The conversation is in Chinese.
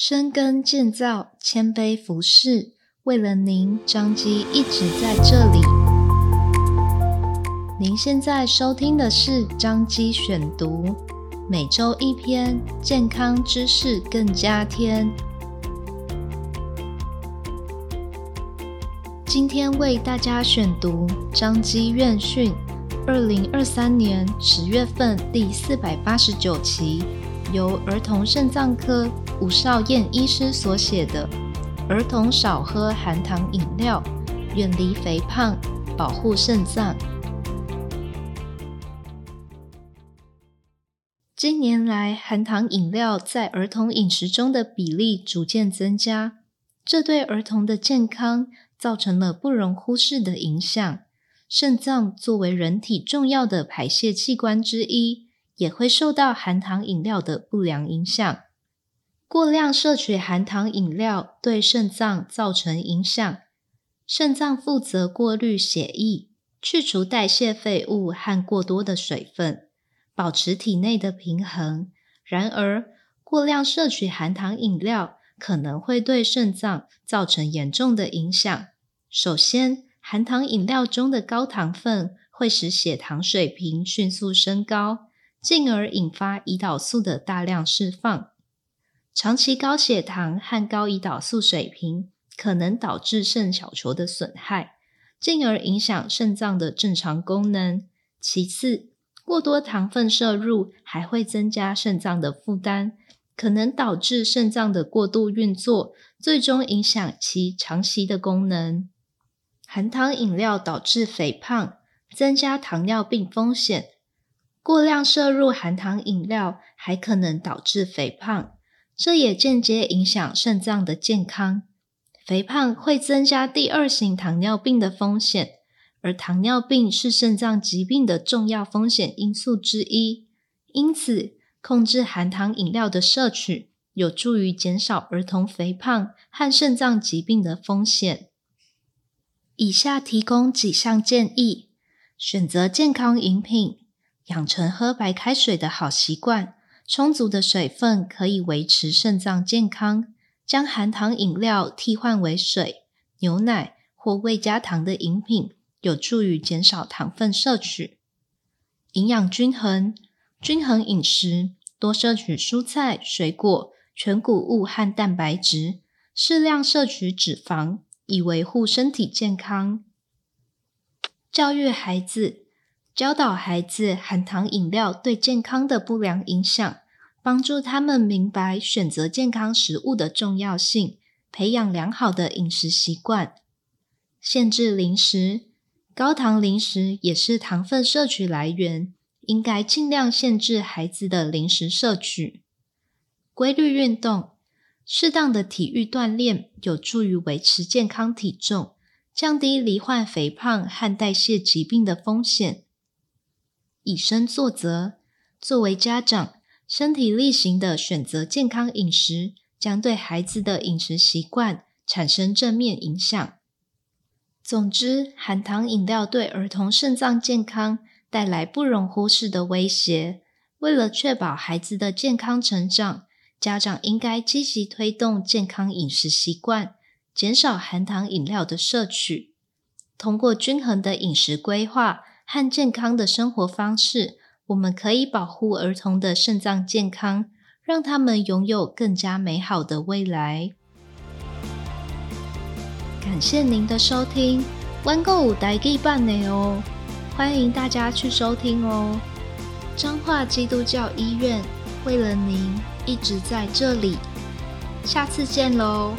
深耕建造，谦卑服侍，为了您，张基一直在这里。您现在收听的是张基选读，每周一篇健康知识，更加添。今天为大家选读张基院讯，二零二三年十月份第四百八十九期，由儿童肾脏科。吴少燕医师所写的《儿童少喝含糖饮料，远离肥胖，保护肾脏》。近年来，含糖饮料在儿童饮食中的比例逐渐增加，这对儿童的健康造成了不容忽视的影响。肾脏作为人体重要的排泄器官之一，也会受到含糖饮料的不良影响。过量摄取含糖饮料对肾脏造成影响。肾脏负责过滤血液，去除代谢废物和过多的水分，保持体内的平衡。然而，过量摄取含糖饮料可能会对肾脏造成严重的影响。首先，含糖饮料中的高糖分会使血糖水平迅速升高，进而引发胰岛素的大量释放。长期高血糖和高胰岛素水平可能导致肾小球的损害，进而影响肾脏的正常功能。其次，过多糖分摄入还会增加肾脏的负担，可能导致肾脏的过度运作，最终影响其长期的功能。含糖饮料导致肥胖，增加糖尿病风险。过量摄入含糖饮料还可能导致肥胖。这也间接影响肾脏的健康。肥胖会增加第二型糖尿病的风险，而糖尿病是肾脏疾病的重要风险因素之一。因此，控制含糖饮料的摄取，有助于减少儿童肥胖和肾脏疾病的风险。以下提供几项建议：选择健康饮品，养成喝白开水的好习惯。充足的水分可以维持肾脏健康。将含糖饮料替换为水、牛奶或未加糖的饮品，有助于减少糖分摄取。营养均衡，均衡饮食，多摄取蔬菜、水果、全谷物和蛋白质，适量摄取脂肪，以维护身体健康。教育孩子。教导孩子含糖饮料对健康的不良影响，帮助他们明白选择健康食物的重要性，培养良好的饮食习惯。限制零食，高糖零食也是糖分摄取来源，应该尽量限制孩子的零食摄取。规律运动，适当的体育锻炼有助于维持健康体重，降低罹患肥胖和代谢疾病的风险。以身作则，作为家长，身体力行的选择健康饮食，将对孩子的饮食习惯产生正面影响。总之，含糖饮料对儿童肾脏健康带来不容忽视的威胁。为了确保孩子的健康成长，家长应该积极推动健康饮食习惯，减少含糖饮料的摄取，通过均衡的饮食规划。和健康的生活方式，我们可以保护儿童的肾脏健康，让他们拥有更加美好的未来。感谢您的收听，玩购五台记版的哦，欢迎大家去收听哦。彰化基督教医院为了您一直在这里，下次见喽。